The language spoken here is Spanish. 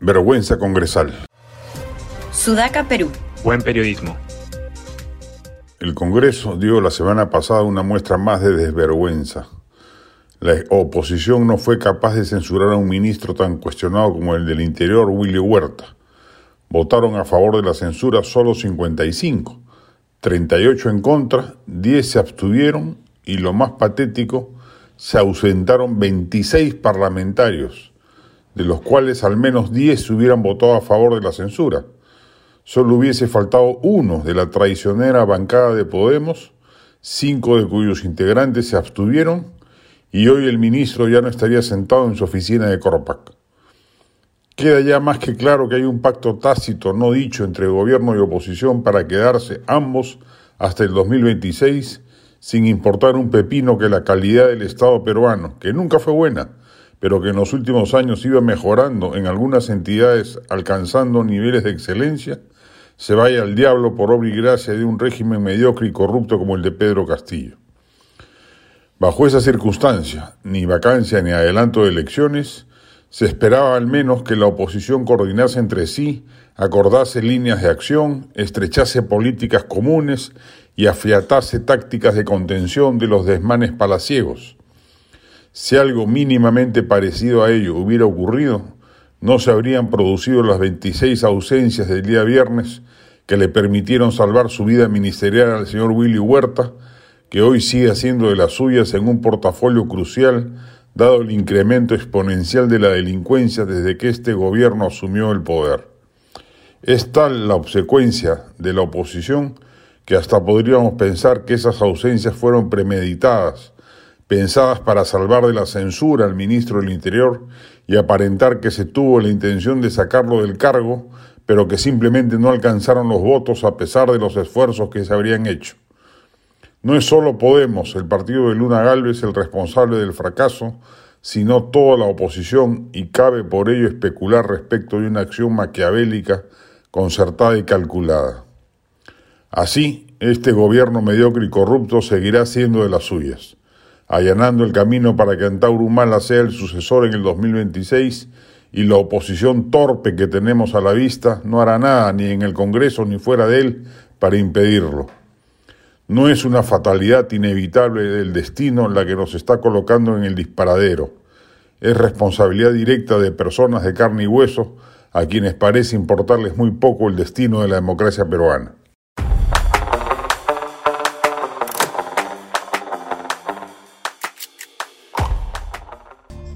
Vergüenza congresal. Sudaca, Perú. Buen periodismo. El Congreso dio la semana pasada una muestra más de desvergüenza. La oposición no fue capaz de censurar a un ministro tan cuestionado como el del Interior, Willy Huerta. Votaron a favor de la censura solo 55, 38 en contra, 10 se abstuvieron y lo más patético, se ausentaron 26 parlamentarios de los cuales al menos 10 hubieran votado a favor de la censura. Solo hubiese faltado uno de la traicionera bancada de Podemos, cinco de cuyos integrantes se abstuvieron, y hoy el ministro ya no estaría sentado en su oficina de Corpac. Queda ya más que claro que hay un pacto tácito no dicho entre gobierno y oposición para quedarse ambos hasta el 2026 sin importar un pepino que la calidad del Estado peruano, que nunca fue buena, pero que en los últimos años iba mejorando en algunas entidades alcanzando niveles de excelencia, se vaya al diablo por obra y gracia de un régimen mediocre y corrupto como el de Pedro Castillo. Bajo esa circunstancia, ni vacancia ni adelanto de elecciones, se esperaba al menos que la oposición coordinase entre sí, acordase líneas de acción, estrechase políticas comunes y afiatase tácticas de contención de los desmanes palaciegos si algo mínimamente parecido a ello hubiera ocurrido, no se habrían producido las 26 ausencias del día viernes que le permitieron salvar su vida ministerial al señor Willy Huerta, que hoy sigue haciendo de las suyas en un portafolio crucial, dado el incremento exponencial de la delincuencia desde que este gobierno asumió el poder. Es tal la obsecuencia de la oposición que hasta podríamos pensar que esas ausencias fueron premeditadas, pensadas para salvar de la censura al ministro del Interior y aparentar que se tuvo la intención de sacarlo del cargo, pero que simplemente no alcanzaron los votos a pesar de los esfuerzos que se habrían hecho. No es solo Podemos, el partido de Luna Galvez, el responsable del fracaso, sino toda la oposición, y cabe por ello especular respecto de una acción maquiavélica, concertada y calculada. Así, este gobierno mediocre y corrupto seguirá siendo de las suyas allanando el camino para que Antauro Humala sea el sucesor en el 2026 y la oposición torpe que tenemos a la vista no hará nada ni en el Congreso ni fuera de él para impedirlo. No es una fatalidad inevitable del destino la que nos está colocando en el disparadero. Es responsabilidad directa de personas de carne y hueso a quienes parece importarles muy poco el destino de la democracia peruana.